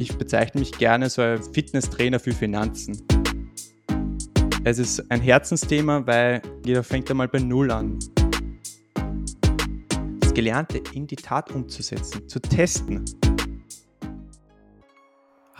Ich bezeichne mich gerne so als Fitnesstrainer für Finanzen. Es ist ein Herzensthema, weil jeder fängt einmal bei Null an. Das Gelernte in die Tat umzusetzen, zu testen.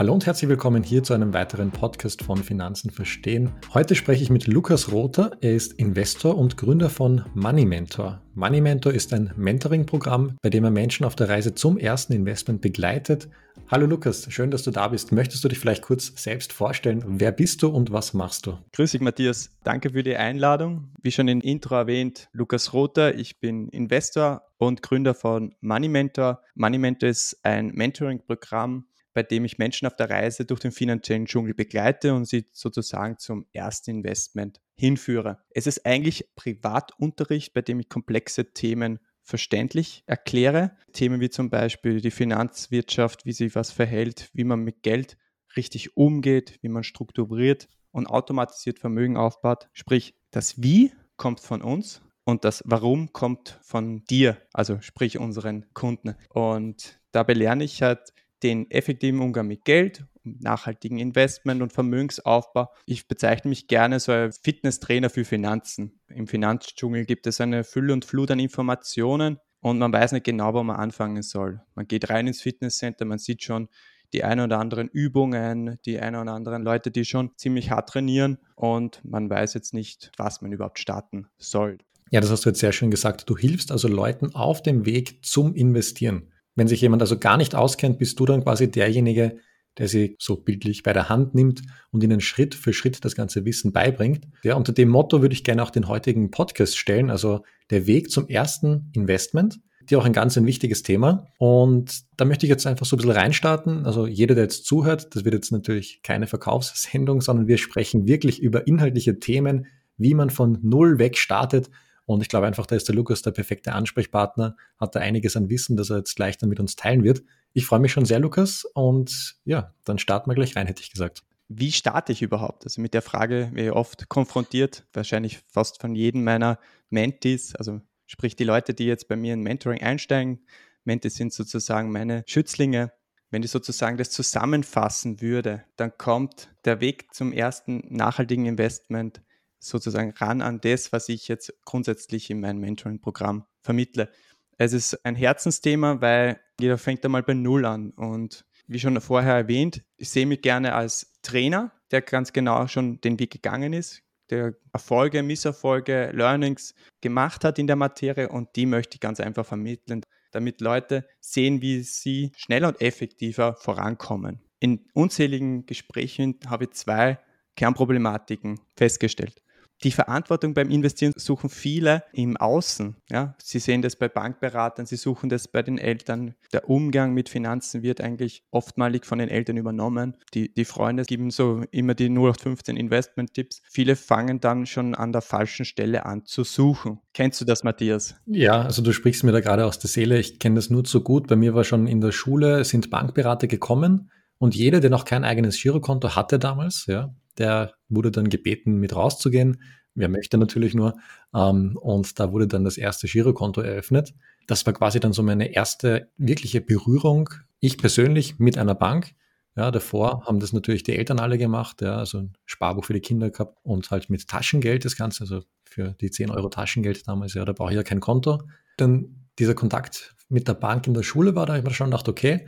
Hallo und herzlich willkommen hier zu einem weiteren Podcast von Finanzen verstehen. Heute spreche ich mit Lukas Rother. Er ist Investor und Gründer von Money Mentor. Money Mentor ist ein Mentoring-Programm, bei dem er Menschen auf der Reise zum ersten Investment begleitet. Hallo Lukas, schön, dass du da bist. Möchtest du dich vielleicht kurz selbst vorstellen? Wer bist du und was machst du? Grüß dich, Matthias. Danke für die Einladung. Wie schon im Intro erwähnt, Lukas Rother. Ich bin Investor und Gründer von Money Mentor. Money Mentor ist ein Mentoring-Programm, bei dem ich Menschen auf der Reise durch den finanziellen Dschungel begleite und sie sozusagen zum ersten Investment hinführe. Es ist eigentlich Privatunterricht, bei dem ich komplexe Themen verständlich erkläre. Themen wie zum Beispiel die Finanzwirtschaft, wie sich was verhält, wie man mit Geld richtig umgeht, wie man strukturiert und automatisiert Vermögen aufbaut. Sprich, das Wie kommt von uns und das Warum kommt von dir, also sprich unseren Kunden. Und dabei lerne ich halt den effektiven Umgang mit Geld, nachhaltigen Investment und Vermögensaufbau. Ich bezeichne mich gerne so als Fitnesstrainer für Finanzen. Im Finanzdschungel gibt es eine Fülle und Flut an Informationen und man weiß nicht genau, wo man anfangen soll. Man geht rein ins Fitnesscenter, man sieht schon die ein oder anderen Übungen, die ein oder anderen Leute, die schon ziemlich hart trainieren und man weiß jetzt nicht, was man überhaupt starten soll. Ja, das hast du jetzt sehr schön gesagt. Du hilfst also Leuten auf dem Weg zum Investieren. Wenn sich jemand also gar nicht auskennt, bist du dann quasi derjenige, der sie so bildlich bei der Hand nimmt und ihnen Schritt für Schritt das ganze Wissen beibringt. Ja, unter dem Motto würde ich gerne auch den heutigen Podcast stellen, also der Weg zum ersten Investment. Die auch ein ganz ein wichtiges Thema. Und da möchte ich jetzt einfach so ein bisschen reinstarten. Also jeder, der jetzt zuhört, das wird jetzt natürlich keine Verkaufssendung, sondern wir sprechen wirklich über inhaltliche Themen, wie man von Null weg startet und ich glaube einfach, da ist der Lukas der perfekte Ansprechpartner, hat da einiges an Wissen, das er jetzt gleich dann mit uns teilen wird. Ich freue mich schon sehr, Lukas. Und ja, dann starten wir gleich rein, hätte ich gesagt. Wie starte ich überhaupt? Also mit der Frage wäre ich oft konfrontiert, wahrscheinlich fast von jedem meiner Mentees, also sprich die Leute, die jetzt bei mir in Mentoring einsteigen. Mentees sind sozusagen meine Schützlinge. Wenn ich sozusagen das zusammenfassen würde, dann kommt der Weg zum ersten nachhaltigen Investment sozusagen ran an das, was ich jetzt grundsätzlich in meinem Mentoring-Programm vermittle. Es ist ein Herzensthema, weil jeder fängt einmal bei Null an. Und wie schon vorher erwähnt, ich sehe mich gerne als Trainer, der ganz genau schon den Weg gegangen ist, der Erfolge, Misserfolge, Learnings gemacht hat in der Materie und die möchte ich ganz einfach vermitteln, damit Leute sehen, wie sie schneller und effektiver vorankommen. In unzähligen Gesprächen habe ich zwei Kernproblematiken festgestellt die Verantwortung beim Investieren suchen viele im Außen. Ja? Sie sehen das bei Bankberatern, sie suchen das bei den Eltern. Der Umgang mit Finanzen wird eigentlich oftmalig von den Eltern übernommen. Die, die Freunde geben so immer die 0815 Investment-Tipps. Viele fangen dann schon an der falschen Stelle an zu suchen. Kennst du das, Matthias? Ja, also du sprichst mir da gerade aus der Seele. Ich kenne das nur zu gut. Bei mir war schon in der Schule, sind Bankberater gekommen und jeder, der noch kein eigenes Girokonto hatte damals, ja, der wurde dann gebeten, mit rauszugehen. Wer möchte natürlich nur. Ähm, und da wurde dann das erste Girokonto eröffnet. Das war quasi dann so meine erste wirkliche Berührung. Ich persönlich mit einer Bank. Ja, davor haben das natürlich die Eltern alle gemacht, ja, also ein Sparbuch für die Kinder gehabt und halt mit Taschengeld das Ganze, also für die 10 Euro Taschengeld damals, ja, da brauche ich ja kein Konto. Dann dieser Kontakt mit der Bank in der Schule war, da habe ich mir schon gedacht, okay,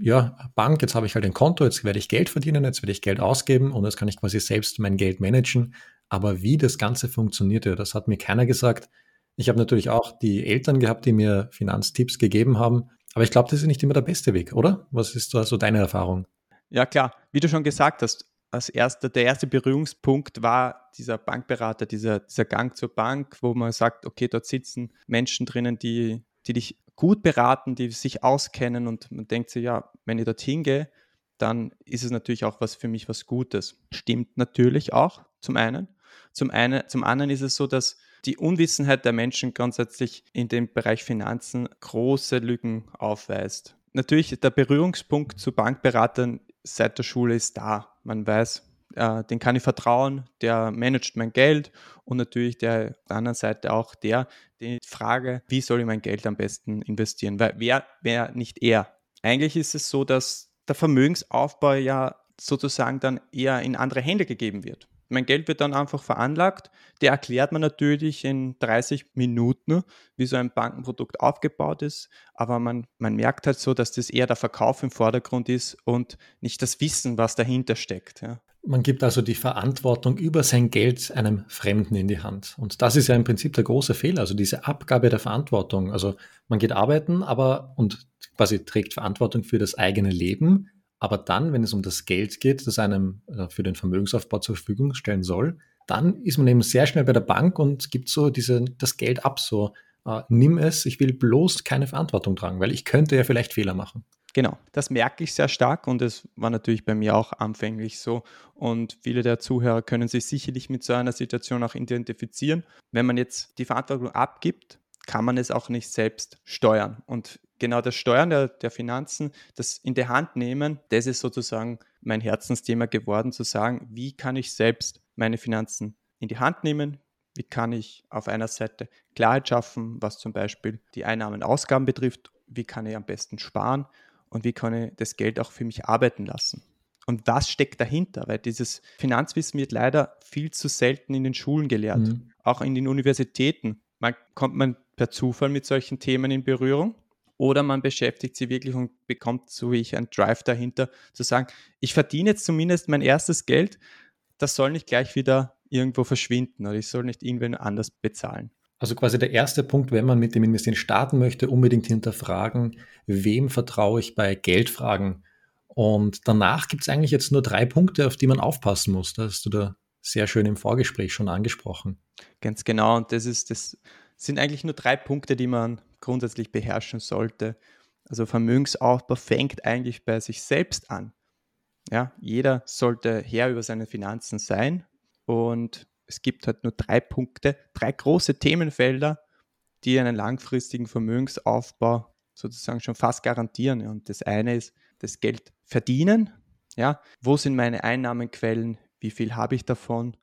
ja, Bank, jetzt habe ich halt ein Konto, jetzt werde ich Geld verdienen, jetzt werde ich Geld ausgeben und jetzt kann ich quasi selbst mein Geld managen. Aber wie das Ganze funktioniert, ja, das hat mir keiner gesagt. Ich habe natürlich auch die Eltern gehabt, die mir Finanztipps gegeben haben. Aber ich glaube, das ist nicht immer der beste Weg, oder? Was ist da so deine Erfahrung? Ja, klar. Wie du schon gesagt hast, als erster, der erste Berührungspunkt war dieser Bankberater, dieser, dieser Gang zur Bank, wo man sagt, okay, dort sitzen Menschen drinnen, die, die dich gut beraten, die sich auskennen und man denkt sich, ja, wenn ich dorthin gehe, dann ist es natürlich auch was für mich was Gutes. Stimmt natürlich auch, zum einen. Zum, einen, zum anderen ist es so, dass die Unwissenheit der Menschen grundsätzlich in dem Bereich Finanzen große Lücken aufweist. Natürlich, der Berührungspunkt zu Bankberatern seit der Schule ist da. Man weiß, äh, den kann ich vertrauen, der managt mein Geld und natürlich der auf der anderen Seite auch der, die Frage, wie soll ich mein Geld am besten investieren? Weil wer, wer nicht er? Eigentlich ist es so, dass der Vermögensaufbau ja sozusagen dann eher in andere Hände gegeben wird. Mein Geld wird dann einfach veranlagt. Der erklärt man natürlich in 30 Minuten, wie so ein Bankenprodukt aufgebaut ist. Aber man, man merkt halt so, dass das eher der Verkauf im Vordergrund ist und nicht das Wissen, was dahinter steckt. Ja. Man gibt also die Verantwortung über sein Geld einem Fremden in die Hand. Und das ist ja im Prinzip der große Fehler, also diese Abgabe der Verantwortung. Also man geht arbeiten, aber und quasi trägt Verantwortung für das eigene Leben, aber dann, wenn es um das Geld geht, das einem äh, für den Vermögensaufbau zur Verfügung stellen soll, dann ist man eben sehr schnell bei der Bank und gibt so diese, das Geld ab, so äh, nimm es, ich will bloß keine Verantwortung tragen, weil ich könnte ja vielleicht Fehler machen. Genau, das merke ich sehr stark und es war natürlich bei mir auch anfänglich so. Und viele der Zuhörer können sich sicherlich mit so einer Situation auch identifizieren. Wenn man jetzt die Verantwortung abgibt, kann man es auch nicht selbst steuern. Und genau das Steuern der, der Finanzen, das in die Hand nehmen, das ist sozusagen mein Herzensthema geworden, zu sagen, wie kann ich selbst meine Finanzen in die Hand nehmen, wie kann ich auf einer Seite Klarheit schaffen, was zum Beispiel die Einnahmen und Ausgaben betrifft, wie kann ich am besten sparen und wie kann ich das Geld auch für mich arbeiten lassen. Und was steckt dahinter? Weil dieses Finanzwissen wird leider viel zu selten in den Schulen gelehrt, mhm. auch in den Universitäten. Man kommt man per Zufall mit solchen Themen in Berührung oder man beschäftigt sich wirklich und bekommt, so wie ich, einen Drive dahinter, zu sagen, ich verdiene jetzt zumindest mein erstes Geld, das soll nicht gleich wieder irgendwo verschwinden oder ich soll nicht irgendwen anders bezahlen. Also quasi der erste Punkt, wenn man mit dem Investieren starten möchte, unbedingt hinterfragen, wem vertraue ich bei Geldfragen. Und danach gibt es eigentlich jetzt nur drei Punkte, auf die man aufpassen muss. Da hast du da sehr schön im Vorgespräch schon angesprochen. Ganz genau. Und das ist, das sind eigentlich nur drei Punkte, die man grundsätzlich beherrschen sollte. Also Vermögensaufbau fängt eigentlich bei sich selbst an. Ja, jeder sollte Herr über seine Finanzen sein und es gibt halt nur drei Punkte, drei große Themenfelder, die einen langfristigen Vermögensaufbau sozusagen schon fast garantieren. Und das eine ist das Geld verdienen. Ja, wo sind meine Einnahmenquellen? Wie viel habe ich davon?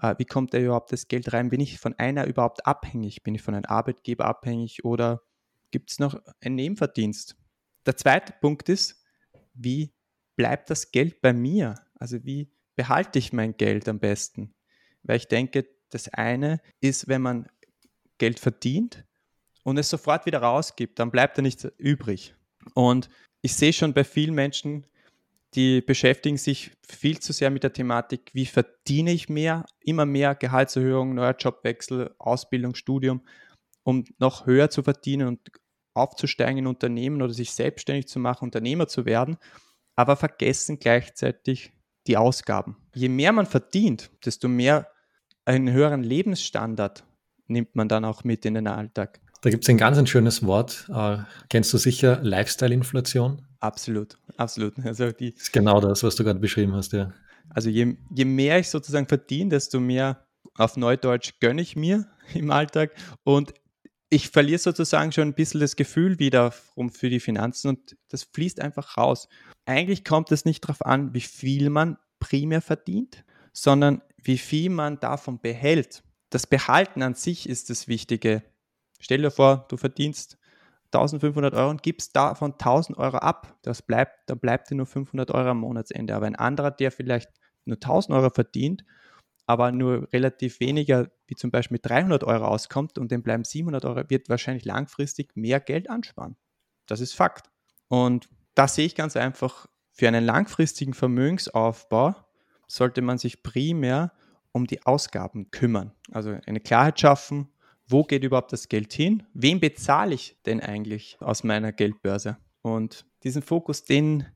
Äh, wie kommt da überhaupt das Geld rein? Bin ich von einer überhaupt abhängig? Bin ich von einem Arbeitgeber abhängig oder gibt es noch einen Nebenverdienst? Der zweite Punkt ist, wie bleibt das Geld bei mir? Also wie behalte ich mein Geld am besten? Weil ich denke, das eine ist, wenn man Geld verdient und es sofort wieder rausgibt, dann bleibt da nichts übrig. Und ich sehe schon bei vielen Menschen, die beschäftigen sich viel zu sehr mit der Thematik, wie verdiene ich mehr, immer mehr Gehaltserhöhung, neuer Jobwechsel, Ausbildung, Studium, um noch höher zu verdienen und aufzusteigen in Unternehmen oder sich selbstständig zu machen, Unternehmer zu werden, aber vergessen gleichzeitig die Ausgaben. Je mehr man verdient, desto mehr einen höheren Lebensstandard nimmt man dann auch mit in den Alltag. Da gibt es ein ganz ein schönes Wort. Äh, kennst du sicher Lifestyle-Inflation? Absolut, absolut. Also die, das ist genau das, was du gerade beschrieben hast, ja. Also je, je mehr ich sozusagen verdiene, desto mehr auf Neudeutsch gönne ich mir im Alltag und ich verliere sozusagen schon ein bisschen das Gefühl wieder für die Finanzen und das fließt einfach raus. Eigentlich kommt es nicht darauf an, wie viel man primär verdient, sondern wie viel man davon behält. Das Behalten an sich ist das Wichtige. Stell dir vor, du verdienst 1500 Euro und gibst davon 1000 Euro ab. Das bleibt, dann bleibt dir nur 500 Euro am Monatsende. Aber ein anderer, der vielleicht nur 1000 Euro verdient, aber nur relativ weniger, wie zum Beispiel mit 300 Euro auskommt und dem bleiben 700 Euro, wird wahrscheinlich langfristig mehr Geld ansparen. Das ist Fakt. Und da sehe ich ganz einfach, für einen langfristigen Vermögensaufbau sollte man sich primär um die Ausgaben kümmern. Also eine Klarheit schaffen, wo geht überhaupt das Geld hin? Wem bezahle ich denn eigentlich aus meiner Geldbörse? Und diesen Fokus, den,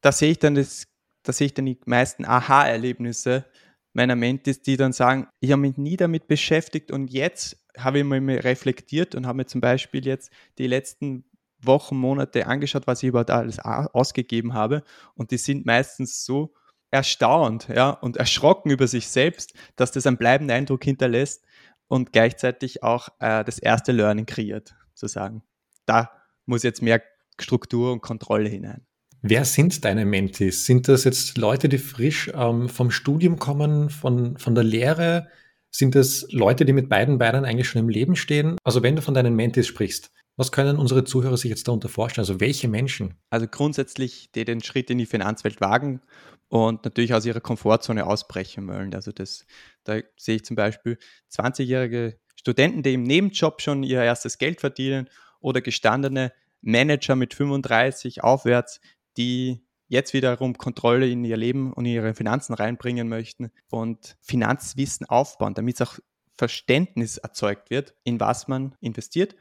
da sehe ich dann das, da sehe ich dann die meisten Aha-Erlebnisse meiner Mentis, die dann sagen, ich habe mich nie damit beschäftigt und jetzt habe ich mal reflektiert und habe mir zum Beispiel jetzt die letzten Wochen, Monate angeschaut, was ich überhaupt alles ausgegeben habe. Und die sind meistens so erstaunt ja, und erschrocken über sich selbst, dass das einen bleibenden Eindruck hinterlässt und gleichzeitig auch äh, das erste Learning kreiert, zu sagen, da muss jetzt mehr Struktur und Kontrolle hinein. Wer sind deine Mentis? Sind das jetzt Leute, die frisch ähm, vom Studium kommen, von, von der Lehre? Sind das Leute, die mit beiden Beinen eigentlich schon im Leben stehen? Also wenn du von deinen Mentis sprichst, Was können unsere Zuhörer sich jetzt darunter vorstellen? Also welche Menschen? Also grundsätzlich, die den Schritt in die Finanzwelt wagen und natürlich aus ihrer Komfortzone ausbrechen wollen. Also das, da sehe ich zum Beispiel 20-jährige Studenten, die im Nebenjob schon ihr erstes Geld verdienen oder gestandene Manager mit 35 aufwärts, die jetzt wiederum Kontrolle in ihr Leben und in ihre Finanzen reinbringen möchten und Finanzwissen aufbauen, damit es auch Verständnis erzeugt wird, in was man investiert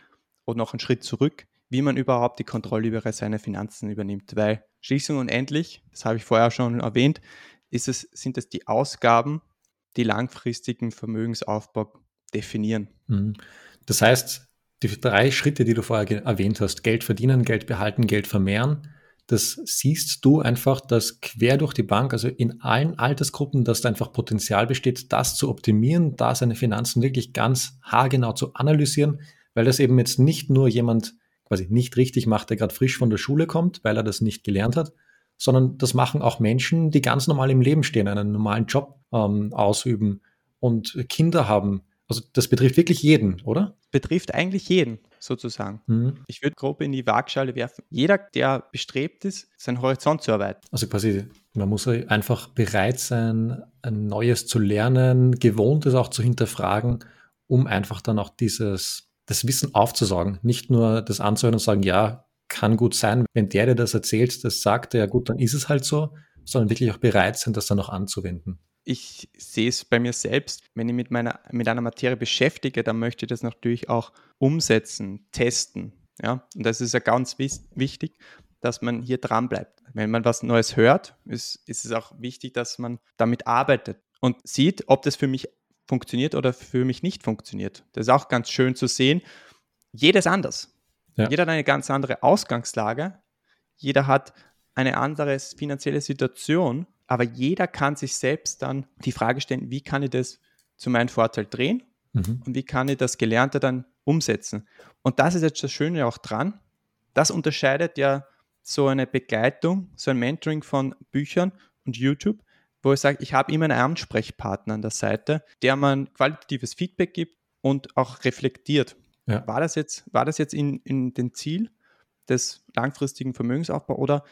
und noch einen Schritt zurück, wie man überhaupt die Kontrolle über seine Finanzen übernimmt. Weil schließlich und endlich, das habe ich vorher schon erwähnt, ist es, sind es die Ausgaben, die langfristigen Vermögensaufbau definieren. Mhm. Das heißt, die drei Schritte, die du vorher erwähnt hast, Geld verdienen, Geld behalten, Geld vermehren, das siehst du einfach, dass quer durch die Bank, also in allen Altersgruppen, dass da einfach Potenzial besteht, das zu optimieren, da seine Finanzen wirklich ganz haargenau zu analysieren, weil das eben jetzt nicht nur jemand quasi nicht richtig macht, der gerade frisch von der Schule kommt, weil er das nicht gelernt hat, sondern das machen auch Menschen, die ganz normal im Leben stehen, einen normalen Job ähm, ausüben und Kinder haben. Also das betrifft wirklich jeden, oder? Betrifft eigentlich jeden sozusagen. Mhm. Ich würde grob in die Waagschale werfen. Jeder, der bestrebt ist, seinen Horizont zu erweitern. Also quasi, man muss einfach bereit sein, ein Neues zu lernen, Gewohntes auch zu hinterfragen, um einfach dann auch dieses das Wissen aufzusaugen, nicht nur das anzuhören und sagen, ja, kann gut sein, wenn der dir das erzählt, das sagt, ja gut, dann ist es halt so, sondern wirklich auch bereit sind, das dann auch anzuwenden. Ich sehe es bei mir selbst, wenn ich mit, meiner, mit einer Materie beschäftige, dann möchte ich das natürlich auch umsetzen, testen. Ja? Und das ist ja ganz wichtig, dass man hier dran bleibt. Wenn man was Neues hört, ist, ist es auch wichtig, dass man damit arbeitet und sieht, ob das für mich funktioniert oder für mich nicht funktioniert. Das ist auch ganz schön zu sehen. Jeder ist anders. Ja. Jeder hat eine ganz andere Ausgangslage. Jeder hat eine andere finanzielle Situation. Aber jeder kann sich selbst dann die Frage stellen, wie kann ich das zu meinem Vorteil drehen mhm. und wie kann ich das Gelernte dann umsetzen. Und das ist jetzt das Schöne auch dran. Das unterscheidet ja so eine Begleitung, so ein Mentoring von Büchern und YouTube wo ich sage, ich habe immer einen Ansprechpartner an der Seite, der man qualitatives Feedback gibt und auch reflektiert. Ja. War das jetzt, war das jetzt in, in den Ziel des langfristigen Vermögensaufbaus oder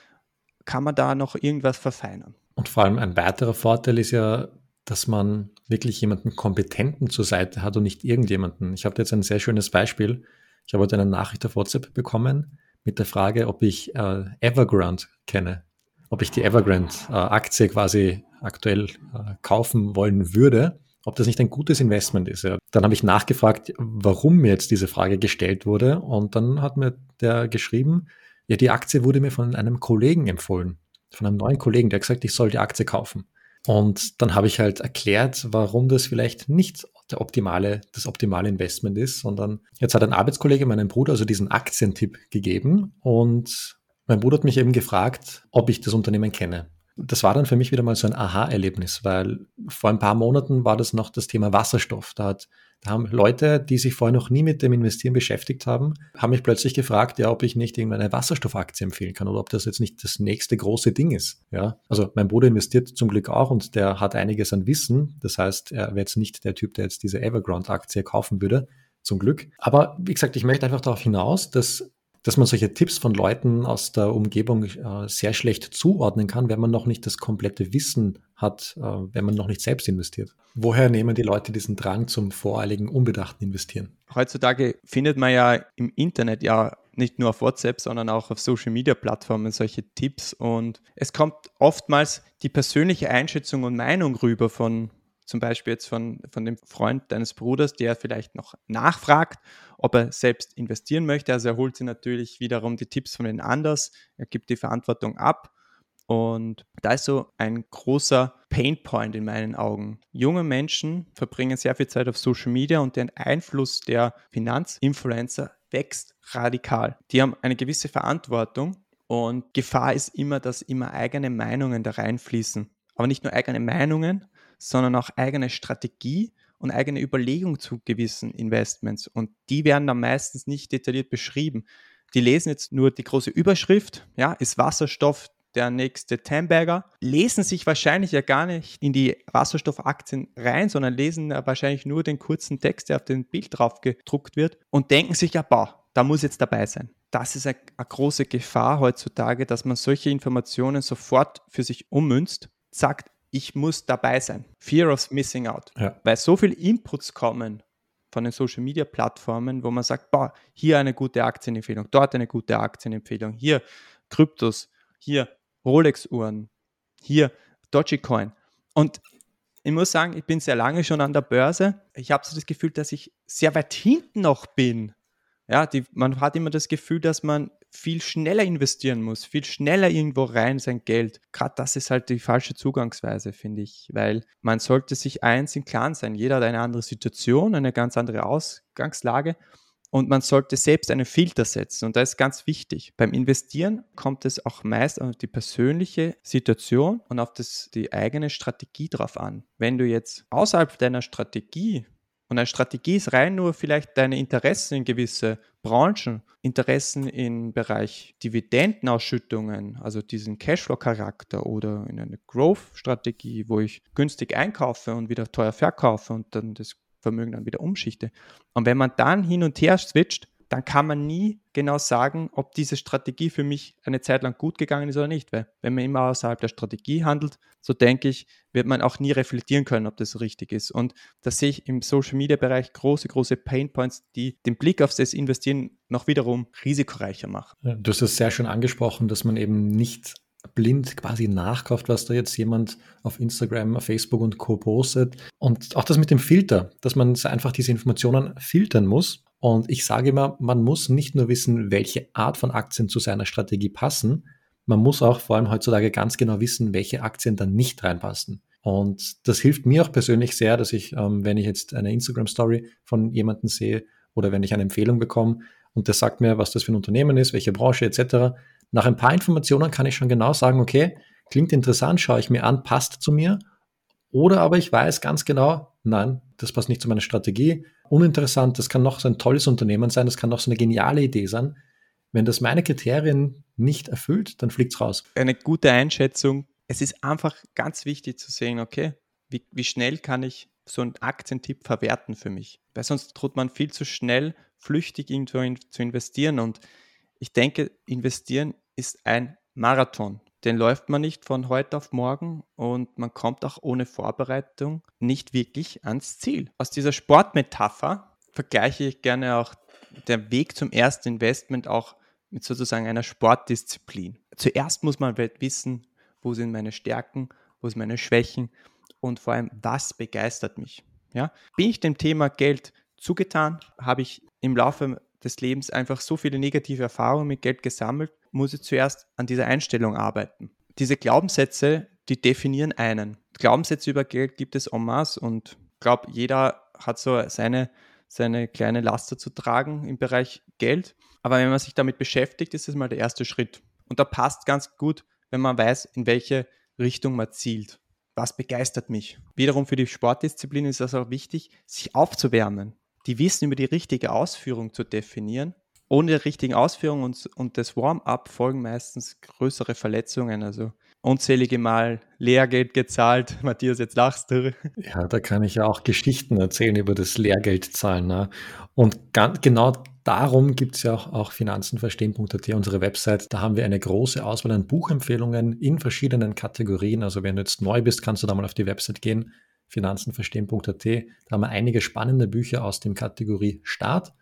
kann man da noch irgendwas verfeinern? Und vor allem ein weiterer Vorteil ist ja, dass man wirklich jemanden Kompetenten zur Seite hat und nicht irgendjemanden. Ich habe jetzt ein sehr schönes Beispiel. Ich habe heute eine Nachricht auf WhatsApp bekommen mit der Frage, ob ich äh, Evergrande kenne ob ich die Evergrande-Aktie quasi aktuell äh, kaufen wollen würde, ob das nicht ein gutes Investment ist. Ja. Dann habe ich nachgefragt, warum mir jetzt diese Frage gestellt wurde und dann hat mir der geschrieben, ja, die Aktie wurde mir von einem Kollegen empfohlen, von einem neuen Kollegen, der hat gesagt, ich soll die Aktie kaufen. Und dann habe ich halt erklärt, warum das vielleicht nicht der optimale, das optimale Investment ist, sondern jetzt hat ein Arbeitskollege meinem Bruder also diesen Aktientipp gegeben und mein Bruder hat mich eben gefragt, ob ich das Unternehmen kenne. Das war dann für mich wieder mal so ein Aha-Erlebnis, weil vor ein paar Monaten war das noch das Thema Wasserstoff. Da, hat, da haben Leute, die sich vorher noch nie mit dem Investieren beschäftigt haben, haben mich plötzlich gefragt, ja, ob ich nicht irgendeine Wasserstoffaktie empfehlen kann oder ob das jetzt nicht das nächste große Ding ist. Ja, also mein Bruder investiert zum Glück auch und der hat einiges an Wissen. Das heißt, er wäre jetzt nicht der Typ, der jetzt diese Evergrande-Aktie kaufen würde. Zum Glück. Aber wie gesagt, ich möchte einfach darauf hinaus, dass dass man solche Tipps von Leuten aus der Umgebung äh, sehr schlecht zuordnen kann, wenn man noch nicht das komplette Wissen hat, äh, wenn man noch nicht selbst investiert. Woher nehmen die Leute diesen Drang zum voreiligen, unbedachten Investieren? Heutzutage findet man ja im Internet ja nicht nur auf WhatsApp, sondern auch auf Social Media Plattformen solche Tipps und es kommt oftmals die persönliche Einschätzung und Meinung rüber von zum Beispiel jetzt von, von dem Freund deines Bruders, der vielleicht noch nachfragt, ob er selbst investieren möchte. Also er holt sich natürlich wiederum die Tipps von den anderen, er gibt die Verantwortung ab. Und da ist so ein großer Painpoint in meinen Augen. Junge Menschen verbringen sehr viel Zeit auf Social Media und der Einfluss der Finanzinfluencer wächst radikal. Die haben eine gewisse Verantwortung und Gefahr ist immer, dass immer eigene Meinungen da reinfließen. Aber nicht nur eigene Meinungen, sondern auch eigene Strategie und eigene Überlegung zu gewissen Investments. Und die werden dann meistens nicht detailliert beschrieben. Die lesen jetzt nur die große Überschrift, ja, ist Wasserstoff der nächste Tambagger, lesen sich wahrscheinlich ja gar nicht in die Wasserstoffaktien rein, sondern lesen wahrscheinlich nur den kurzen Text, der auf dem Bild drauf gedruckt wird und denken sich, ja, boah, da muss jetzt dabei sein. Das ist eine, eine große Gefahr heutzutage, dass man solche Informationen sofort für sich ummünzt, sagt, ich muss dabei sein. Fear of missing out. Ja. Weil so viele Inputs kommen von den Social Media Plattformen, wo man sagt, boah, hier eine gute Aktienempfehlung, dort eine gute Aktienempfehlung, hier Kryptos, hier Rolex-Uhren, hier Dogecoin. Und ich muss sagen, ich bin sehr lange schon an der Börse. Ich habe so das Gefühl, dass ich sehr weit hinten noch bin. Ja, die, man hat immer das Gefühl, dass man viel schneller investieren muss, viel schneller irgendwo rein sein Geld. Gerade das ist halt die falsche Zugangsweise, finde ich, weil man sollte sich eins im Klaren sein. Jeder hat eine andere Situation, eine ganz andere Ausgangslage und man sollte selbst einen Filter setzen. Und das ist ganz wichtig. Beim Investieren kommt es auch meist auf die persönliche Situation und auf das, die eigene Strategie drauf an. Wenn du jetzt außerhalb deiner Strategie und eine Strategie ist rein nur vielleicht deine Interessen in gewisse Branchen, Interessen im Bereich Dividendenausschüttungen, also diesen Cashflow-Charakter oder in eine Growth-Strategie, wo ich günstig einkaufe und wieder teuer verkaufe und dann das Vermögen dann wieder umschichte. Und wenn man dann hin und her switcht, dann kann man nie genau sagen, ob diese Strategie für mich eine Zeit lang gut gegangen ist oder nicht. Weil wenn man immer außerhalb der Strategie handelt, so denke ich, wird man auch nie reflektieren können, ob das richtig ist. Und da sehe ich im Social-Media-Bereich große, große Painpoints, die den Blick auf das Investieren noch wiederum risikoreicher machen. Du hast es sehr schön angesprochen, dass man eben nicht blind quasi nachkauft, was da jetzt jemand auf Instagram, Facebook und Co. postet. Und auch das mit dem Filter, dass man einfach diese Informationen filtern muss. Und ich sage immer, man muss nicht nur wissen, welche Art von Aktien zu seiner Strategie passen, man muss auch vor allem heutzutage ganz genau wissen, welche Aktien dann nicht reinpassen. Und das hilft mir auch persönlich sehr, dass ich, ähm, wenn ich jetzt eine Instagram-Story von jemandem sehe oder wenn ich eine Empfehlung bekomme und der sagt mir, was das für ein Unternehmen ist, welche Branche etc., nach ein paar Informationen kann ich schon genau sagen, okay, klingt interessant, schaue ich mir an, passt zu mir. Oder aber ich weiß ganz genau, nein, das passt nicht zu meiner Strategie. Uninteressant, das kann noch so ein tolles Unternehmen sein, das kann noch so eine geniale Idee sein. Wenn das meine Kriterien nicht erfüllt, dann fliegt es raus. Eine gute Einschätzung. Es ist einfach ganz wichtig zu sehen, okay, wie, wie schnell kann ich so einen Aktientipp verwerten für mich? Weil sonst droht man viel zu schnell flüchtig irgendwo in, zu investieren und ich denke, investieren ist ein Marathon. Den läuft man nicht von heute auf morgen und man kommt auch ohne Vorbereitung nicht wirklich ans Ziel. Aus dieser Sportmetapher vergleiche ich gerne auch den Weg zum ersten Investment auch mit sozusagen einer Sportdisziplin. Zuerst muss man wissen, wo sind meine Stärken, wo sind meine Schwächen und vor allem, was begeistert mich. Ja? Bin ich dem Thema Geld zugetan? Habe ich im Laufe des Lebens einfach so viele negative Erfahrungen mit Geld gesammelt, muss ich zuerst an dieser Einstellung arbeiten. Diese Glaubenssätze, die definieren einen. Glaubenssätze über Geld gibt es en masse und ich glaube, jeder hat so seine, seine kleine Laster zu tragen im Bereich Geld. Aber wenn man sich damit beschäftigt, ist das mal der erste Schritt. Und da passt ganz gut, wenn man weiß, in welche Richtung man zielt. Was begeistert mich? Wiederum für die Sportdisziplin ist es auch wichtig, sich aufzuwärmen die wissen, über die richtige Ausführung zu definieren. Ohne die richtigen Ausführungen und, und das Warm-up folgen meistens größere Verletzungen. Also unzählige Mal Lehrgeld gezahlt. Matthias, jetzt lachst du. Ja, da kann ich ja auch Geschichten erzählen über das Lehrgeldzahlen. Ne? Und ganz, genau darum gibt es ja auch, auch finanzenverstehen.at, unsere Website. Da haben wir eine große Auswahl an Buchempfehlungen in verschiedenen Kategorien. Also wenn du jetzt neu bist, kannst du da mal auf die Website gehen finanzenverstehen.at. Da haben wir einige spannende Bücher aus dem Kategorie Start.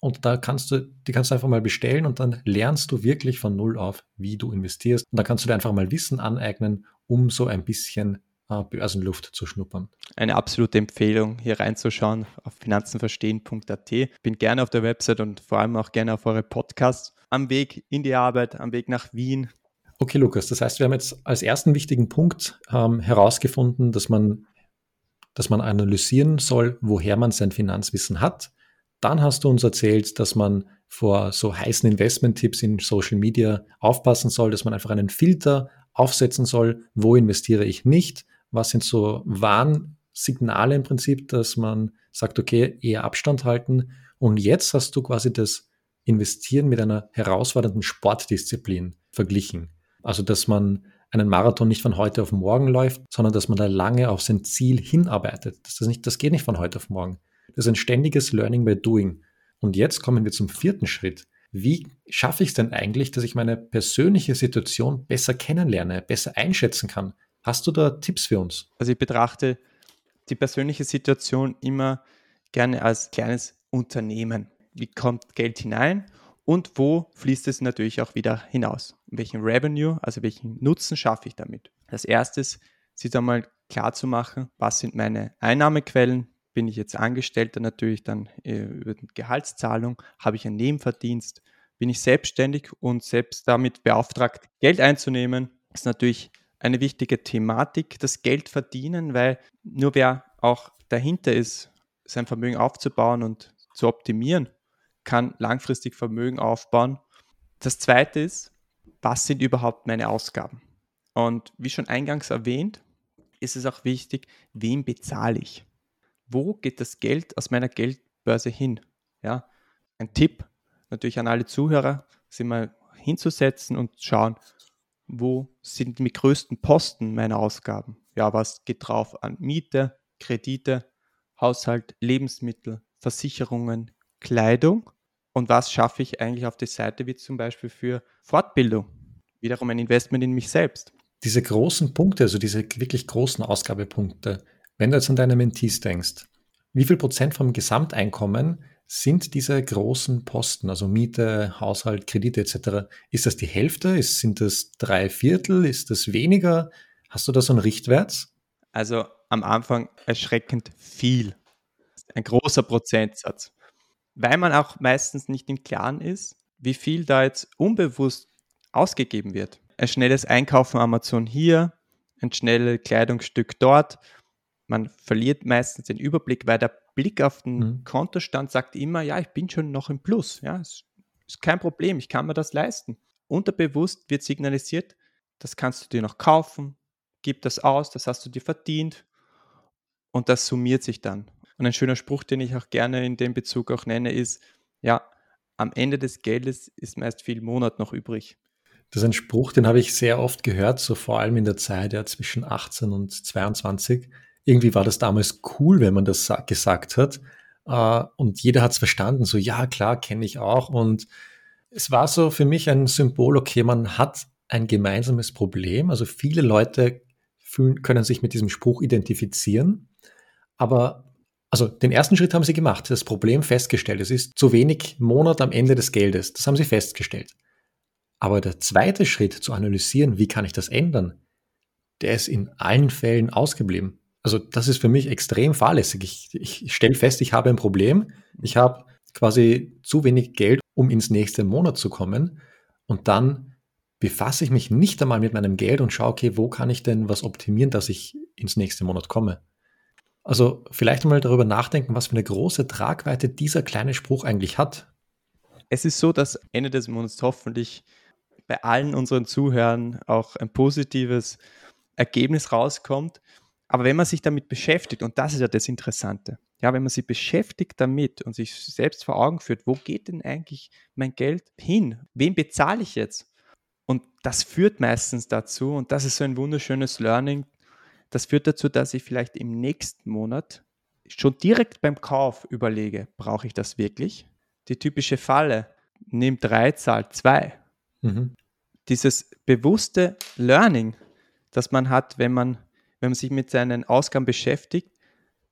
Und da kannst du, die kannst du einfach mal bestellen und dann lernst du wirklich von Null auf, wie du investierst. Und da kannst du dir einfach mal Wissen aneignen, um so ein bisschen äh, Börsenluft zu schnuppern. Eine absolute Empfehlung, hier reinzuschauen auf finanzenverstehen.at. Bin gerne auf der Website und vor allem auch gerne auf eure Podcasts am Weg in die Arbeit, am Weg nach Wien. Okay, Lukas, das heißt, wir haben jetzt als ersten wichtigen Punkt ähm, herausgefunden, dass man dass man analysieren soll, woher man sein Finanzwissen hat. Dann hast du uns erzählt, dass man vor so heißen Investment-Tipps in Social Media aufpassen soll, dass man einfach einen Filter aufsetzen soll, wo investiere ich nicht, was sind so Warnsignale im Prinzip, dass man sagt, okay, eher Abstand halten. Und jetzt hast du quasi das Investieren mit einer herausfordernden Sportdisziplin verglichen. Also, dass man einen Marathon nicht von heute auf morgen läuft, sondern dass man da lange auf sein Ziel hinarbeitet. Das, ist nicht, das geht nicht von heute auf morgen. Das ist ein ständiges Learning by Doing. Und jetzt kommen wir zum vierten Schritt. Wie schaffe ich es denn eigentlich, dass ich meine persönliche Situation besser kennenlerne, besser einschätzen kann? Hast du da Tipps für uns? Also ich betrachte die persönliche Situation immer gerne als kleines Unternehmen. Wie kommt Geld hinein und wo fließt es natürlich auch wieder hinaus? Welchen Revenue, also welchen Nutzen schaffe ich damit? Als erstes, sich einmal klar zu machen, was sind meine Einnahmequellen? Bin ich jetzt Angestellter natürlich dann äh, über die Gehaltszahlung? Habe ich einen Nebenverdienst? Bin ich selbstständig und selbst damit beauftragt, Geld einzunehmen? Ist natürlich eine wichtige Thematik, das Geld verdienen, weil nur wer auch dahinter ist, sein Vermögen aufzubauen und zu optimieren, kann langfristig Vermögen aufbauen. Das zweite ist, was sind überhaupt meine Ausgaben? Und wie schon eingangs erwähnt, ist es auch wichtig, wem bezahle ich? Wo geht das Geld aus meiner Geldbörse hin? Ja, ein Tipp natürlich an alle Zuhörer, sich mal hinzusetzen und schauen, wo sind die größten Posten meiner Ausgaben? Ja, was geht drauf an Miete, Kredite, Haushalt, Lebensmittel, Versicherungen, Kleidung und was schaffe ich eigentlich auf die Seite, wie zum Beispiel für Fortbildung? Wiederum ein Investment in mich selbst. Diese großen Punkte, also diese wirklich großen Ausgabepunkte, wenn du jetzt an deine Mentees denkst, wie viel Prozent vom Gesamteinkommen sind diese großen Posten, also Miete, Haushalt, Kredite etc., ist das die Hälfte? Ist, sind das drei Viertel? Ist das weniger? Hast du da so einen Richtwert? Also am Anfang erschreckend viel. Ein großer Prozentsatz. Weil man auch meistens nicht im Klaren ist, wie viel da jetzt unbewusst ausgegeben wird. Ein schnelles Einkaufen Amazon hier, ein schnelles Kleidungsstück dort. Man verliert meistens den Überblick, weil der Blick auf den mhm. Kontostand sagt immer, ja, ich bin schon noch im Plus. Ja, es ist kein Problem, ich kann mir das leisten. Unterbewusst wird signalisiert, das kannst du dir noch kaufen, gib das aus, das hast du dir verdient und das summiert sich dann. Und ein schöner Spruch, den ich auch gerne in dem Bezug auch nenne, ist, ja, am Ende des Geldes ist meist viel Monat noch übrig. Das ist ein Spruch, den habe ich sehr oft gehört, so vor allem in der Zeit ja, zwischen 18 und 22. Irgendwie war das damals cool, wenn man das gesagt hat. Äh, und jeder hat es verstanden, so ja, klar, kenne ich auch. Und es war so für mich ein Symbol, okay, man hat ein gemeinsames Problem. Also viele Leute fühlen, können sich mit diesem Spruch identifizieren. Aber also den ersten Schritt haben sie gemacht, das Problem festgestellt. Es ist zu wenig Monat am Ende des Geldes. Das haben sie festgestellt. Aber der zweite Schritt zu analysieren, wie kann ich das ändern, der ist in allen Fällen ausgeblieben. Also das ist für mich extrem fahrlässig. Ich, ich stelle fest, ich habe ein Problem. Ich habe quasi zu wenig Geld, um ins nächste Monat zu kommen. Und dann befasse ich mich nicht einmal mit meinem Geld und schaue, okay, wo kann ich denn was optimieren, dass ich ins nächste Monat komme. Also vielleicht einmal darüber nachdenken, was für eine große Tragweite dieser kleine Spruch eigentlich hat. Es ist so, dass Ende des Monats hoffentlich bei allen unseren Zuhörern auch ein positives Ergebnis rauskommt. Aber wenn man sich damit beschäftigt, und das ist ja das Interessante, ja, wenn man sich beschäftigt damit und sich selbst vor Augen führt, wo geht denn eigentlich mein Geld hin? Wem bezahle ich jetzt? Und das führt meistens dazu, und das ist so ein wunderschönes Learning, das führt dazu, dass ich vielleicht im nächsten Monat schon direkt beim Kauf überlege, brauche ich das wirklich? Die typische Falle, nimm drei, zahl zwei. Mhm. Dieses bewusste Learning, das man hat, wenn man, wenn man sich mit seinen Ausgaben beschäftigt,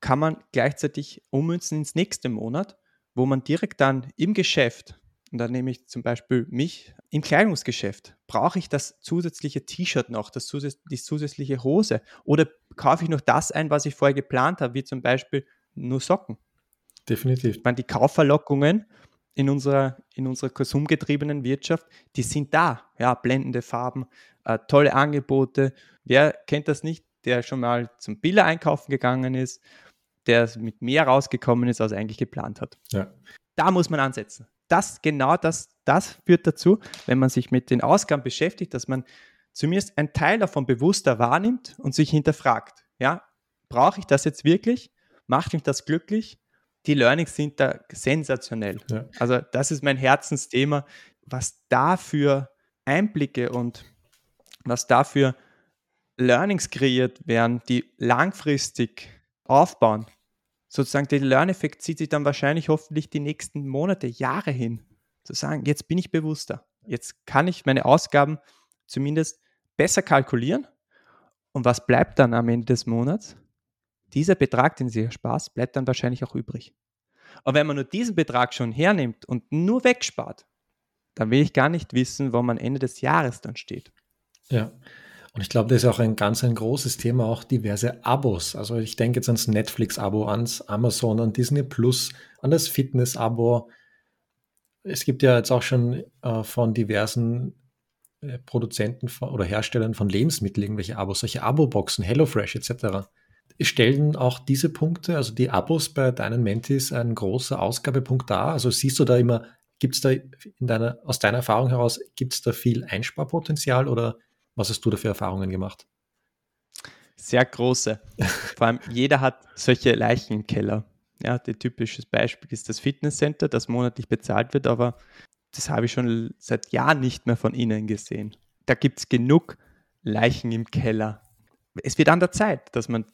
kann man gleichzeitig ummünzen ins nächste Monat, wo man direkt dann im Geschäft und dann nehme ich zum Beispiel mich im Kleidungsgeschäft. Brauche ich das zusätzliche T-Shirt noch, das zusätz die zusätzliche Hose? Oder kaufe ich noch das ein, was ich vorher geplant habe, wie zum Beispiel nur Socken? Definitiv. Ich meine, die Kaufverlockungen in unserer, in unserer konsumgetriebenen Wirtschaft, die sind da. Ja, blendende Farben, äh, tolle Angebote. Wer kennt das nicht, der schon mal zum Biller einkaufen gegangen ist, der mit mehr rausgekommen ist, als er eigentlich geplant hat? Ja. Da muss man ansetzen das genau das, das führt dazu, wenn man sich mit den Ausgaben beschäftigt, dass man zumindest einen Teil davon bewusster wahrnimmt und sich hinterfragt. Ja, brauche ich das jetzt wirklich? Macht mich das glücklich? Die Learnings sind da sensationell. Ja. Also das ist mein Herzensthema, was dafür Einblicke und was dafür Learnings kreiert werden, die langfristig aufbauen. Sozusagen der Lerneffekt zieht sich dann wahrscheinlich hoffentlich die nächsten Monate, Jahre hin. Zu sagen, jetzt bin ich bewusster. Jetzt kann ich meine Ausgaben zumindest besser kalkulieren. Und was bleibt dann am Ende des Monats? Dieser Betrag, den Sie Spaß, bleibt dann wahrscheinlich auch übrig. Und wenn man nur diesen Betrag schon hernimmt und nur wegspart, dann will ich gar nicht wissen, wo man Ende des Jahres dann steht. Ja. Und ich glaube, das ist auch ein ganz ein großes Thema, auch diverse Abos. Also ich denke jetzt ans Netflix-Abo, ans Amazon, an Disney Plus, an das Fitness-Abo. Es gibt ja jetzt auch schon äh, von diversen äh, Produzenten von, oder Herstellern von Lebensmitteln irgendwelche Abos, solche Abo-Boxen, HelloFresh etc. Stellen auch diese Punkte, also die Abos bei deinen Mentis, ein großer Ausgabepunkt dar? Also siehst du da immer, gibt es da in deiner, aus deiner Erfahrung heraus, gibt es da viel Einsparpotenzial oder was hast du da für Erfahrungen gemacht? Sehr große. Vor allem jeder hat solche Leichen im Keller. Ja, ein typisches Beispiel ist das Fitnesscenter, das monatlich bezahlt wird, aber das habe ich schon seit Jahren nicht mehr von Ihnen gesehen. Da gibt es genug Leichen im Keller. Es wird an der Zeit, dass man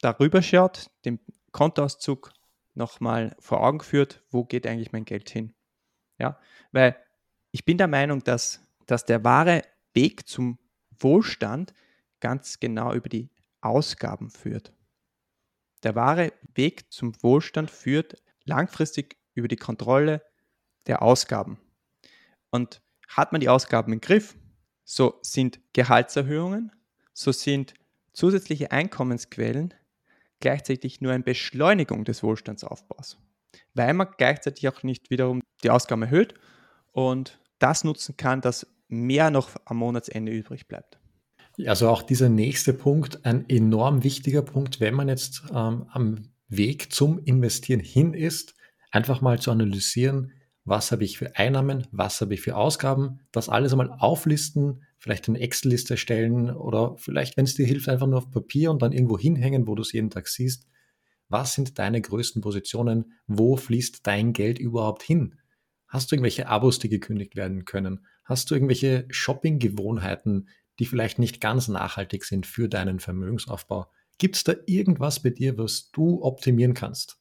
darüber schaut, den Kontoauszug nochmal vor Augen führt, wo geht eigentlich mein Geld hin. Ja, weil ich bin der Meinung, dass, dass der wahre Weg zum Wohlstand ganz genau über die Ausgaben führt. Der wahre Weg zum Wohlstand führt langfristig über die Kontrolle der Ausgaben. Und hat man die Ausgaben im Griff, so sind Gehaltserhöhungen, so sind zusätzliche Einkommensquellen gleichzeitig nur eine Beschleunigung des Wohlstandsaufbaus, weil man gleichzeitig auch nicht wiederum die Ausgaben erhöht und das nutzen kann, dass mehr noch am Monatsende übrig bleibt. Also auch dieser nächste Punkt, ein enorm wichtiger Punkt, wenn man jetzt ähm, am Weg zum Investieren hin ist, einfach mal zu analysieren, was habe ich für Einnahmen, was habe ich für Ausgaben, das alles einmal auflisten, vielleicht eine Excel-Liste stellen oder vielleicht, wenn es dir hilft, einfach nur auf Papier und dann irgendwo hinhängen, wo du es jeden Tag siehst. Was sind deine größten Positionen? Wo fließt dein Geld überhaupt hin? Hast du irgendwelche Abos, die gekündigt werden können? Hast du irgendwelche Shopping-Gewohnheiten, die vielleicht nicht ganz nachhaltig sind für deinen Vermögensaufbau? Gibt es da irgendwas bei dir, was du optimieren kannst?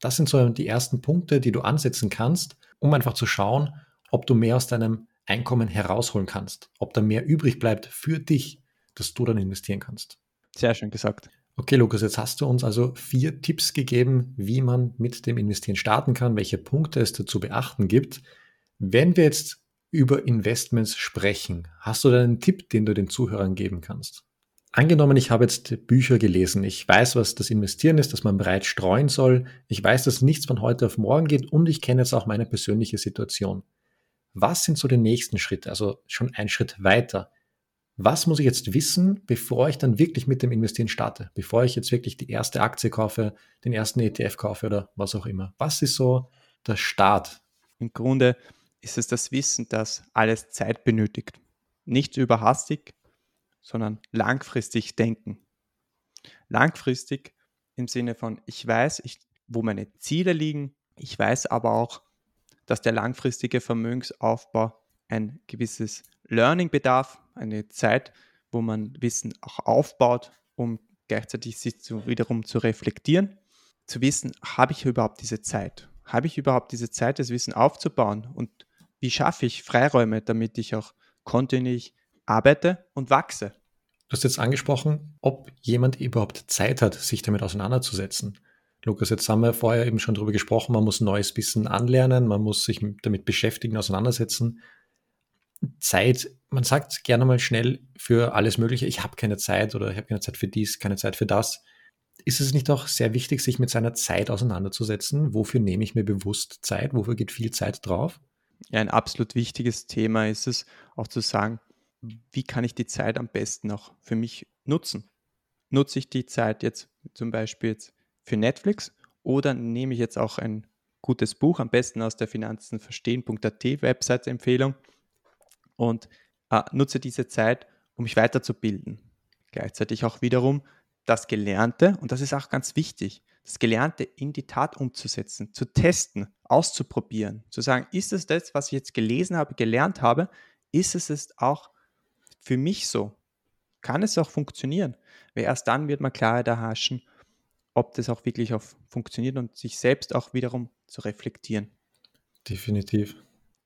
Das sind so die ersten Punkte, die du ansetzen kannst, um einfach zu schauen, ob du mehr aus deinem Einkommen herausholen kannst, ob da mehr übrig bleibt für dich, dass du dann investieren kannst. Sehr schön gesagt. Okay, Lukas, jetzt hast du uns also vier Tipps gegeben, wie man mit dem Investieren starten kann, welche Punkte es dazu beachten gibt. Wenn wir jetzt über Investments sprechen. Hast du da einen Tipp, den du den Zuhörern geben kannst? Angenommen, ich habe jetzt Bücher gelesen. Ich weiß, was das Investieren ist, dass man bereits streuen soll. Ich weiß, dass nichts von heute auf morgen geht und ich kenne jetzt auch meine persönliche Situation. Was sind so die nächsten Schritte? Also schon ein Schritt weiter. Was muss ich jetzt wissen, bevor ich dann wirklich mit dem Investieren starte? Bevor ich jetzt wirklich die erste Aktie kaufe, den ersten ETF kaufe oder was auch immer? Was ist so der Start? Im Grunde ist es das Wissen, dass alles Zeit benötigt. Nicht überhastig, sondern langfristig denken. Langfristig im Sinne von, ich weiß, ich, wo meine Ziele liegen, ich weiß aber auch, dass der langfristige Vermögensaufbau ein gewisses Learning bedarf, eine Zeit, wo man Wissen auch aufbaut, um gleichzeitig sich zu, wiederum zu reflektieren, zu wissen, habe ich überhaupt diese Zeit? Habe ich überhaupt diese Zeit, das Wissen aufzubauen und wie schaffe ich Freiräume, damit ich auch kontinuierlich arbeite und wachse. Du hast jetzt angesprochen, ob jemand überhaupt Zeit hat, sich damit auseinanderzusetzen. Lukas, jetzt haben wir vorher eben schon darüber gesprochen, man muss neues Wissen anlernen, man muss sich damit beschäftigen, auseinandersetzen. Zeit, man sagt gerne mal schnell für alles Mögliche, ich habe keine Zeit oder ich habe keine Zeit für dies, keine Zeit für das. Ist es nicht auch sehr wichtig, sich mit seiner Zeit auseinanderzusetzen? Wofür nehme ich mir bewusst Zeit? Wofür geht viel Zeit drauf? Ein absolut wichtiges Thema ist es, auch zu sagen, wie kann ich die Zeit am besten auch für mich nutzen? Nutze ich die Zeit jetzt zum Beispiel jetzt für Netflix oder nehme ich jetzt auch ein gutes Buch, am besten aus der Finanzen verstehen.at Website-Empfehlung und äh, nutze diese Zeit, um mich weiterzubilden. Gleichzeitig auch wiederum das Gelernte, und das ist auch ganz wichtig, das Gelernte in die Tat umzusetzen, zu testen, auszuprobieren, zu sagen, ist es das, was ich jetzt gelesen habe, gelernt habe, ist es es auch für mich so? Kann es auch funktionieren? Weil erst dann wird man Klarheit erhaschen, ob das auch wirklich auch funktioniert und sich selbst auch wiederum zu reflektieren. Definitiv.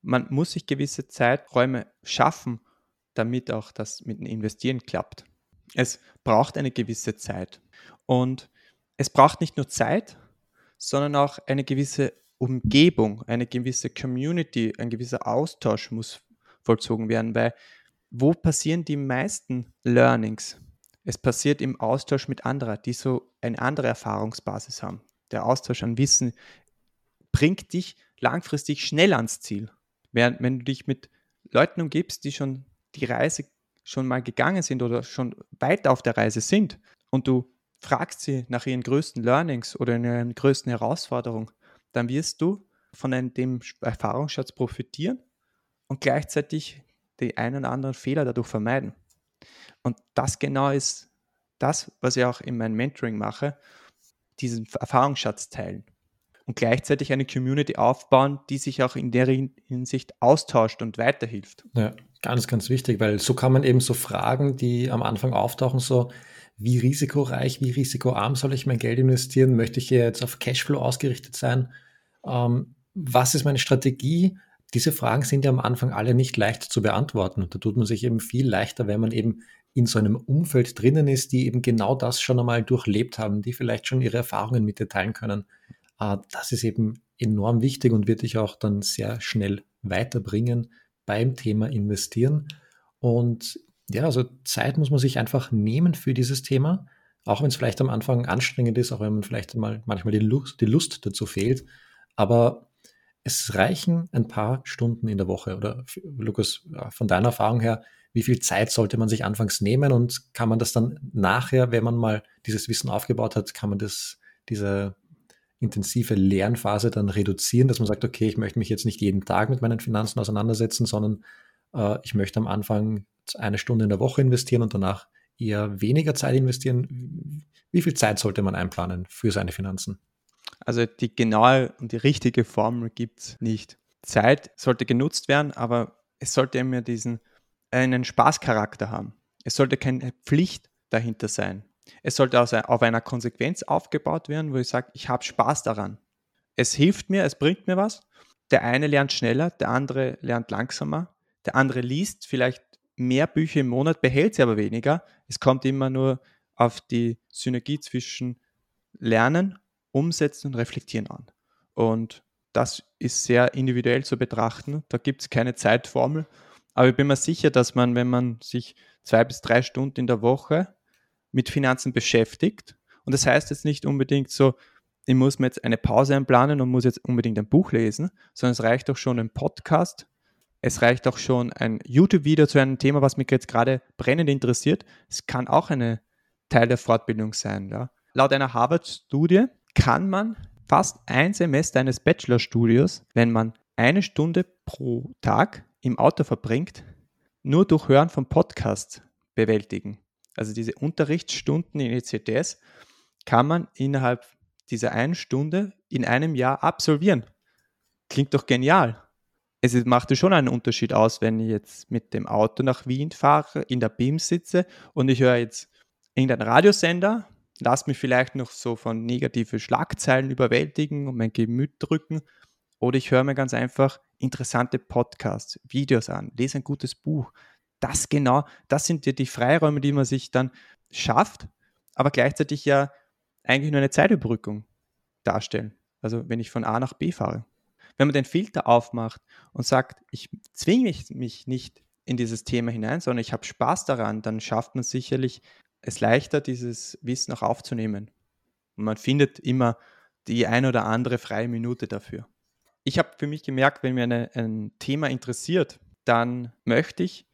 Man muss sich gewisse Zeiträume schaffen, damit auch das mit dem Investieren klappt. Es braucht eine gewisse Zeit. Und es braucht nicht nur Zeit, sondern auch eine gewisse Umgebung, eine gewisse Community, ein gewisser Austausch muss vollzogen werden, weil wo passieren die meisten Learnings? Es passiert im Austausch mit anderen, die so eine andere Erfahrungsbasis haben. Der Austausch an Wissen bringt dich langfristig schnell ans Ziel. Während wenn du dich mit Leuten umgibst, die schon die Reise schon mal gegangen sind oder schon weit auf der Reise sind und du fragst sie nach ihren größten Learnings oder ihren größten Herausforderungen, dann wirst du von dem Erfahrungsschatz profitieren und gleichzeitig die einen oder anderen Fehler dadurch vermeiden. Und das genau ist das, was ich auch in meinem Mentoring mache, diesen Erfahrungsschatz teilen und gleichzeitig eine Community aufbauen, die sich auch in der Hinsicht austauscht und weiterhilft. Ja, ganz, ganz wichtig, weil so kann man eben so Fragen, die am Anfang auftauchen, so wie risikoreich, wie risikoarm soll ich mein Geld investieren? Möchte ich hier jetzt auf Cashflow ausgerichtet sein? Ähm, was ist meine Strategie? Diese Fragen sind ja am Anfang alle nicht leicht zu beantworten. Und da tut man sich eben viel leichter, wenn man eben in so einem Umfeld drinnen ist, die eben genau das schon einmal durchlebt haben, die vielleicht schon ihre Erfahrungen mit dir teilen können. Äh, das ist eben enorm wichtig und wird dich auch dann sehr schnell weiterbringen beim Thema Investieren. Und ja, also Zeit muss man sich einfach nehmen für dieses Thema, auch wenn es vielleicht am Anfang anstrengend ist, auch wenn man vielleicht mal manchmal die Lust, die Lust dazu fehlt. Aber es reichen ein paar Stunden in der Woche. Oder Lukas, von deiner Erfahrung her, wie viel Zeit sollte man sich anfangs nehmen und kann man das dann nachher, wenn man mal dieses Wissen aufgebaut hat, kann man das, diese intensive Lernphase dann reduzieren, dass man sagt, okay, ich möchte mich jetzt nicht jeden Tag mit meinen Finanzen auseinandersetzen, sondern äh, ich möchte am Anfang eine Stunde in der Woche investieren und danach eher weniger Zeit investieren. Wie viel Zeit sollte man einplanen für seine Finanzen? Also die genaue und die richtige Formel gibt es nicht. Zeit sollte genutzt werden, aber es sollte immer diesen einen Spaßcharakter haben. Es sollte keine Pflicht dahinter sein. Es sollte auf einer Konsequenz aufgebaut werden, wo ich sage, ich habe Spaß daran. Es hilft mir, es bringt mir was. Der eine lernt schneller, der andere lernt langsamer. Der andere liest vielleicht mehr Bücher im Monat, behält sie aber weniger. Es kommt immer nur auf die Synergie zwischen Lernen, Umsetzen und Reflektieren an. Und das ist sehr individuell zu betrachten. Da gibt es keine Zeitformel. Aber ich bin mir sicher, dass man, wenn man sich zwei bis drei Stunden in der Woche mit Finanzen beschäftigt, und das heißt jetzt nicht unbedingt so, ich muss mir jetzt eine Pause einplanen und muss jetzt unbedingt ein Buch lesen, sondern es reicht auch schon ein Podcast es reicht auch schon ein YouTube-Video zu einem Thema, was mich jetzt gerade brennend interessiert. Es kann auch ein Teil der Fortbildung sein. Ja. Laut einer Harvard-Studie kann man fast ein Semester eines Bachelorstudios, wenn man eine Stunde pro Tag im Auto verbringt, nur durch Hören von Podcasts bewältigen. Also diese Unterrichtsstunden in ECTS kann man innerhalb dieser einen Stunde in einem Jahr absolvieren. Klingt doch genial es machte schon einen Unterschied aus, wenn ich jetzt mit dem Auto nach Wien fahre, in der BIM sitze und ich höre jetzt irgendeinen Radiosender, lass mich vielleicht noch so von negativen Schlagzeilen überwältigen und mein Gemüt drücken. Oder ich höre mir ganz einfach interessante Podcasts, Videos an, lese ein gutes Buch. Das genau, das sind ja die Freiräume, die man sich dann schafft, aber gleichzeitig ja eigentlich nur eine Zeitüberbrückung darstellen. Also wenn ich von A nach B fahre. Wenn man den Filter aufmacht und sagt, ich zwinge mich, mich nicht in dieses Thema hinein, sondern ich habe Spaß daran, dann schafft man sicherlich es leichter, dieses Wissen auch aufzunehmen. Und man findet immer die ein oder andere freie Minute dafür. Ich habe für mich gemerkt, wenn mir eine, ein Thema interessiert, dann möchte ich,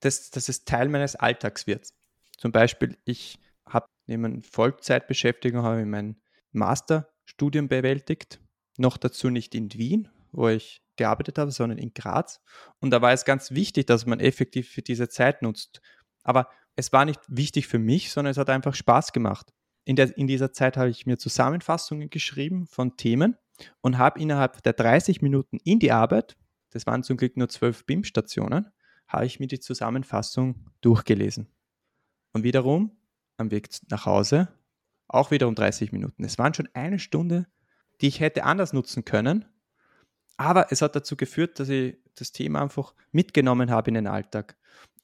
dass, dass es Teil meines Alltags wird. Zum Beispiel, ich habe neben Vollzeitbeschäftigung habe ich mein Masterstudium bewältigt noch dazu nicht in Wien, wo ich gearbeitet habe, sondern in Graz. Und da war es ganz wichtig, dass man effektiv für diese Zeit nutzt. Aber es war nicht wichtig für mich, sondern es hat einfach Spaß gemacht. In, der, in dieser Zeit habe ich mir Zusammenfassungen geschrieben von Themen und habe innerhalb der 30 Minuten in die Arbeit, das waren zum Glück nur zwölf BIM-Stationen, habe ich mir die Zusammenfassung durchgelesen. Und wiederum am Weg nach Hause auch wiederum 30 Minuten. Es waren schon eine Stunde, die ich hätte anders nutzen können, aber es hat dazu geführt, dass ich das Thema einfach mitgenommen habe in den Alltag.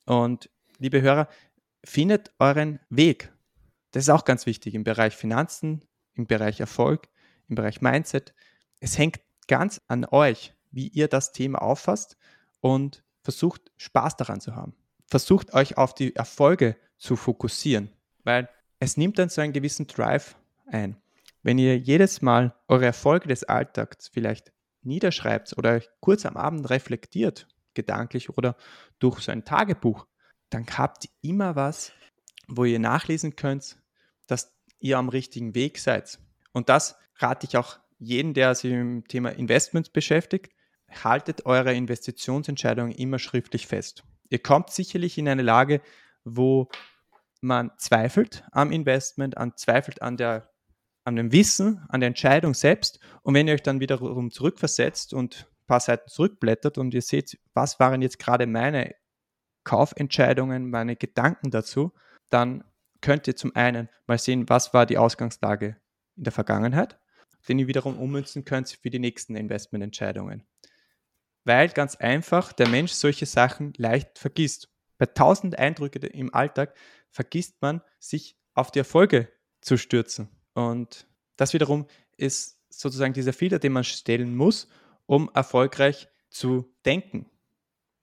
Und liebe Hörer, findet euren Weg. Das ist auch ganz wichtig im Bereich Finanzen, im Bereich Erfolg, im Bereich Mindset. Es hängt ganz an euch, wie ihr das Thema auffasst und versucht Spaß daran zu haben. Versucht euch auf die Erfolge zu fokussieren, weil es nimmt dann so einen gewissen Drive ein. Wenn ihr jedes Mal eure Erfolge des Alltags vielleicht niederschreibt oder kurz am Abend reflektiert, gedanklich oder durch so ein Tagebuch, dann habt ihr immer was, wo ihr nachlesen könnt, dass ihr am richtigen Weg seid. Und das rate ich auch jeden, der sich dem Thema Investments beschäftigt. Haltet eure Investitionsentscheidungen immer schriftlich fest. Ihr kommt sicherlich in eine Lage, wo man zweifelt am Investment, an zweifelt an der an dem Wissen, an der Entscheidung selbst. Und wenn ihr euch dann wiederum zurückversetzt und ein paar Seiten zurückblättert und ihr seht, was waren jetzt gerade meine Kaufentscheidungen, meine Gedanken dazu, dann könnt ihr zum einen mal sehen, was war die Ausgangslage in der Vergangenheit, den ihr wiederum ummünzen könnt für die nächsten Investmententscheidungen. Weil ganz einfach der Mensch solche Sachen leicht vergisst. Bei tausend Eindrücke im Alltag vergisst man, sich auf die Erfolge zu stürzen. Und das wiederum ist sozusagen dieser Filter, den man stellen muss, um erfolgreich zu denken.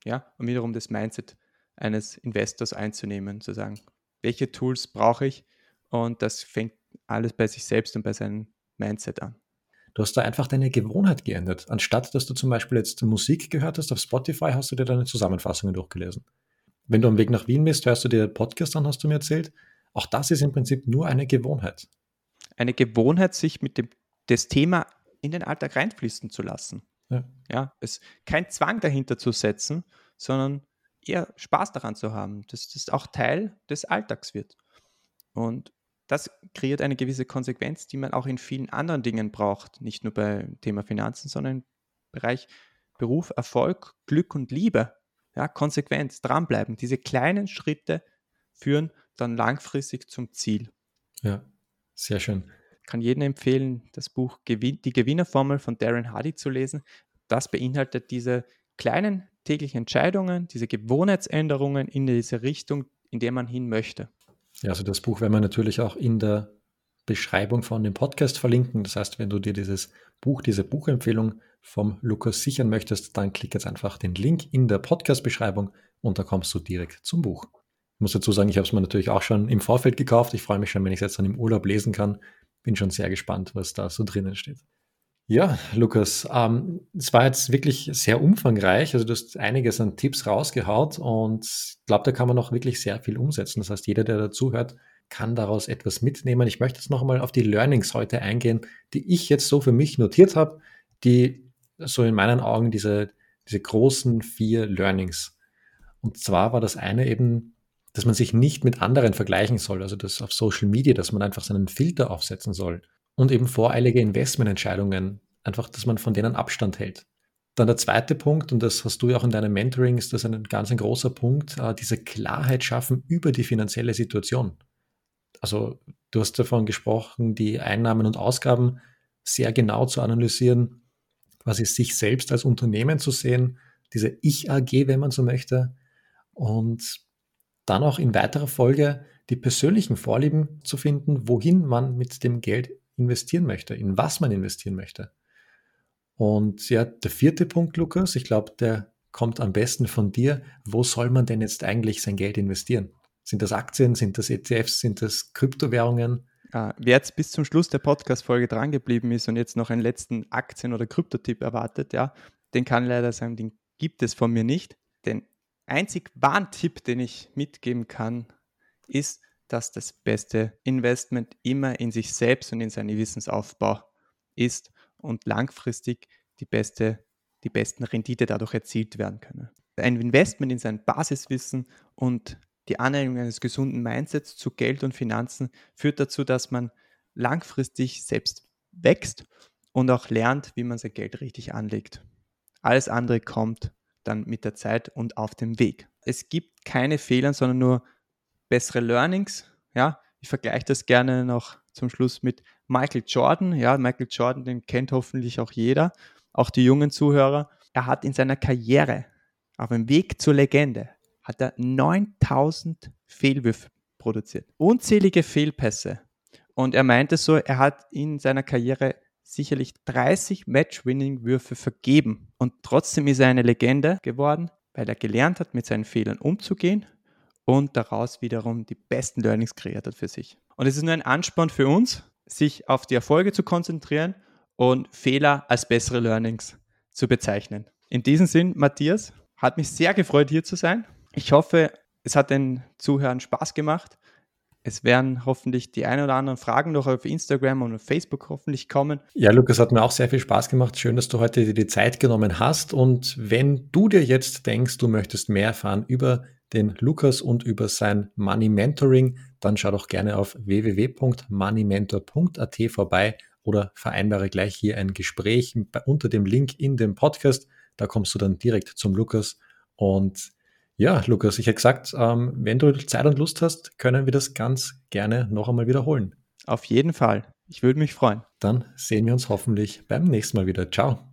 Ja, und wiederum das Mindset eines Investors einzunehmen, zu sagen, welche Tools brauche ich? Und das fängt alles bei sich selbst und bei seinem Mindset an. Du hast da einfach deine Gewohnheit geändert. Anstatt dass du zum Beispiel jetzt Musik gehört hast auf Spotify, hast du dir deine Zusammenfassungen durchgelesen. Wenn du am Weg nach Wien bist, hörst du dir Podcast an, hast du mir erzählt. Auch das ist im Prinzip nur eine Gewohnheit. Eine Gewohnheit, sich mit dem das Thema in den Alltag reinfließen zu lassen. Ja. ja, es kein Zwang dahinter zu setzen, sondern eher Spaß daran zu haben, dass das auch Teil des Alltags wird. Und das kreiert eine gewisse Konsequenz, die man auch in vielen anderen Dingen braucht, nicht nur beim Thema Finanzen, sondern im Bereich Beruf, Erfolg, Glück und Liebe. Ja, Konsequenz, dranbleiben. Diese kleinen Schritte führen dann langfristig zum Ziel. Ja, sehr schön. Ich kann jedem empfehlen, das Buch Die Gewinnerformel von Darren Hardy zu lesen. Das beinhaltet diese kleinen täglichen Entscheidungen, diese Gewohnheitsänderungen in diese Richtung, in der man hin möchte. Ja, also das Buch werden wir natürlich auch in der Beschreibung von dem Podcast verlinken. Das heißt, wenn du dir dieses Buch, diese Buchempfehlung vom Lukas sichern möchtest, dann klick jetzt einfach den Link in der Podcast-Beschreibung und da kommst du direkt zum Buch. Ich muss dazu sagen, ich habe es mir natürlich auch schon im Vorfeld gekauft. Ich freue mich schon, wenn ich es jetzt dann im Urlaub lesen kann. Bin schon sehr gespannt, was da so drinnen steht. Ja, Lukas, ähm, es war jetzt wirklich sehr umfangreich. Also du hast einiges an Tipps rausgehaut und ich glaube, da kann man noch wirklich sehr viel umsetzen. Das heißt, jeder, der dazuhört, kann daraus etwas mitnehmen. Ich möchte jetzt noch einmal auf die Learnings heute eingehen, die ich jetzt so für mich notiert habe, die so in meinen Augen diese, diese großen vier Learnings. Und zwar war das eine eben, dass man sich nicht mit anderen vergleichen soll, also das auf Social Media, dass man einfach seinen Filter aufsetzen soll und eben voreilige Investmententscheidungen, einfach, dass man von denen Abstand hält. Dann der zweite Punkt, und das hast du ja auch in deinem Mentoring, ist das ein ganz ein großer Punkt, äh, diese Klarheit schaffen über die finanzielle Situation. Also du hast davon gesprochen, die Einnahmen und Ausgaben sehr genau zu analysieren, quasi sich selbst als Unternehmen zu sehen, diese Ich-AG, wenn man so möchte, und dann auch in weiterer Folge die persönlichen Vorlieben zu finden, wohin man mit dem Geld investieren möchte, in was man investieren möchte. Und ja, der vierte Punkt, Lukas, ich glaube, der kommt am besten von dir. Wo soll man denn jetzt eigentlich sein Geld investieren? Sind das Aktien, sind das ETFs, sind das Kryptowährungen? Ah, wer jetzt bis zum Schluss der Podcast-Folge drangeblieben ist und jetzt noch einen letzten Aktien- oder Kryptotipp erwartet, ja, den kann leider sagen, den gibt es von mir nicht. Den einzig wahren Tipp, den ich mitgeben kann, ist, dass das beste Investment immer in sich selbst und in seinen Wissensaufbau ist und langfristig die, beste, die besten Rendite dadurch erzielt werden können. Ein Investment in sein Basiswissen und die Anregung eines gesunden Mindsets zu Geld und Finanzen führt dazu, dass man langfristig selbst wächst und auch lernt, wie man sein Geld richtig anlegt. Alles andere kommt dann mit der Zeit und auf dem Weg. Es gibt keine Fehler, sondern nur bessere Learnings. Ja, Ich vergleiche das gerne noch zum Schluss mit Michael Jordan. Ja, Michael Jordan, den kennt hoffentlich auch jeder, auch die jungen Zuhörer. Er hat in seiner Karriere auf dem Weg zur Legende hat er 9000 Fehlwürfe produziert, unzählige Fehlpässe. Und er meinte so, er hat in seiner Karriere sicherlich 30 Match-Winning-Würfe vergeben. Und trotzdem ist er eine Legende geworden, weil er gelernt hat, mit seinen Fehlern umzugehen und daraus wiederum die besten Learnings kreiert hat für sich. Und es ist nur ein Ansporn für uns, sich auf die Erfolge zu konzentrieren und Fehler als bessere Learnings zu bezeichnen. In diesem Sinn, Matthias, hat mich sehr gefreut, hier zu sein. Ich hoffe, es hat den Zuhörern Spaß gemacht. Es werden hoffentlich die ein oder anderen Fragen noch auf Instagram und auf Facebook hoffentlich kommen. Ja, Lukas, hat mir auch sehr viel Spaß gemacht. Schön, dass du heute dir die Zeit genommen hast. Und wenn du dir jetzt denkst, du möchtest mehr erfahren über den Lukas und über sein Money Mentoring, dann schau doch gerne auf www.moneymentor.at vorbei oder vereinbare gleich hier ein Gespräch unter dem Link in dem Podcast. Da kommst du dann direkt zum Lukas und ja, Lukas, ich hätte gesagt, ähm, wenn du Zeit und Lust hast, können wir das ganz gerne noch einmal wiederholen. Auf jeden Fall. Ich würde mich freuen. Dann sehen wir uns hoffentlich beim nächsten Mal wieder. Ciao.